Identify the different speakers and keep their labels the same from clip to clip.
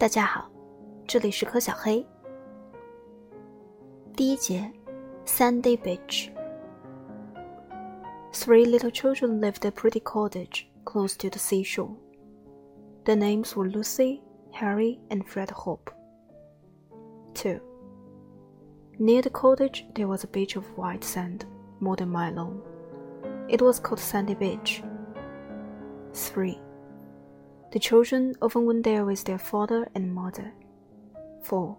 Speaker 1: 大家好，这里是柯小黑。第一节，Sandy Beach。Three little children lived a pretty cottage close to the seashore. Their names were Lucy, Harry, and Fred Hope. 2. Near the cottage there was a beach of white sand, more than a mile long. It was called Sandy Beach. 3. The children often went there with their father and mother. 4.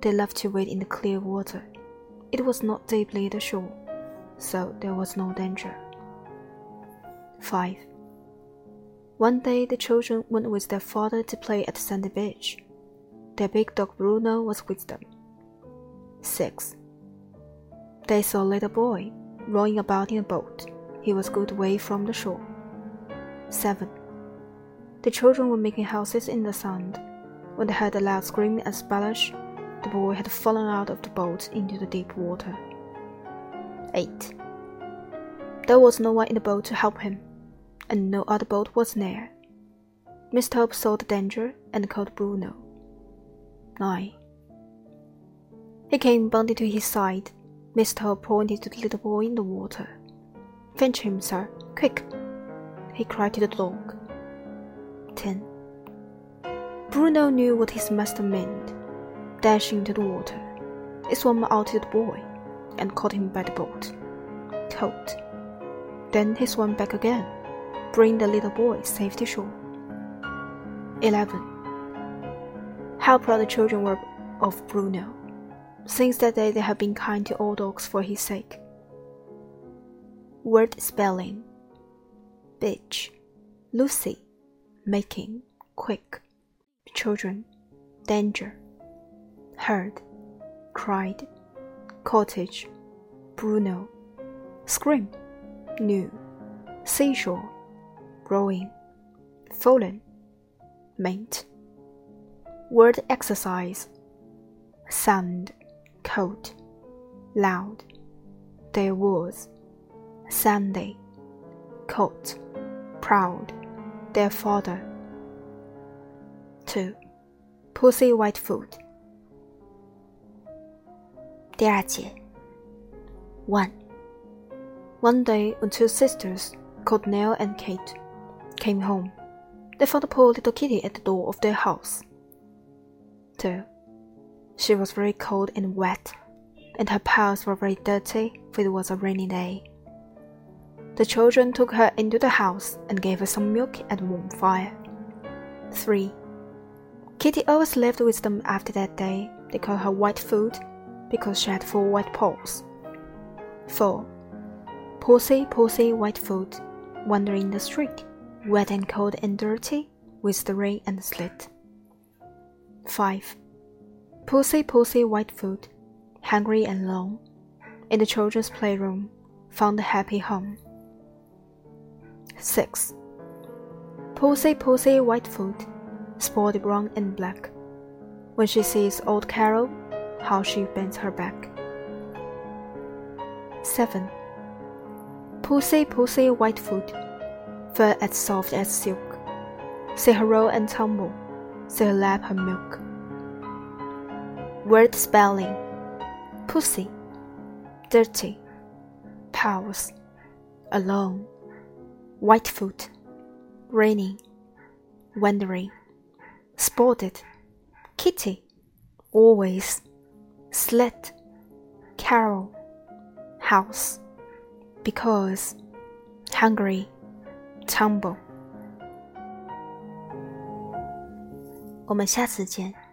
Speaker 1: They loved to wade in the clear water. It was not deeply the shore, so there was no danger. 5. One day the children went with their father to play at Sandy Beach. Their big dog Bruno was with them. 6. They saw a little boy rowing about in a boat. He was good way from the shore. 7. The children were making houses in the sand. When they heard a loud scream and splash, the boy had fallen out of the boat into the deep water. 8. There was no one in the boat to help him, and no other boat was near. Mr. Hope saw the danger and called Bruno. 9. He came bounding to his side. Mr. Hope pointed to the little boy in the water. Fetch him, sir, quick! He cried to the dog. 10. Bruno knew what his master meant. Dashing into the water, he swam out to the boy and caught him by the boat. Coat. Then he swam back again, bringing the little boy safe to shore. 11. How proud the children were of Bruno. Since that day, they have been kind to all dogs for his sake. Word spelling Bitch, Lucy, making, quick, children, danger, heard, cried, cottage, Bruno, scream, new, seashore, rowing, fallen, meant. Word exercise, sand, cold, loud. There was, Sunday, coat, proud their father. 2. Pussy Whitefoot. 第二节 1. One day when two sisters, called Nell and Kate, came home, they found a poor little kitty at the door of their house. 2. She was very cold and wet, and her paws were very dirty, for it was a rainy day. The children took her into the house and gave her some milk and warm fire. 3. Kitty always lived with them after that day. They called her Whitefoot because she had four white paws. 4. Pussy, Pussy, Whitefoot, wandering the street, wet and cold and dirty, with the rain and the sleet. 5. Pussy, Pussy, Whitefoot, hungry and lone, in the children's playroom, found a happy home. 6. Pussy, Pussy, Whitefoot, spotted brown and black. When she sees old Carlo, how she bends her back. 7. Pussy, Pussy, Whitefoot, fur as soft as silk. See her roll and tumble, see her lap her milk. Word spelling Pussy, dirty, paws, alone. Whitefoot, raining, wandering, spotted, kitty, always, slit, Carlo, house, because, hungry, tumble。我们下次见。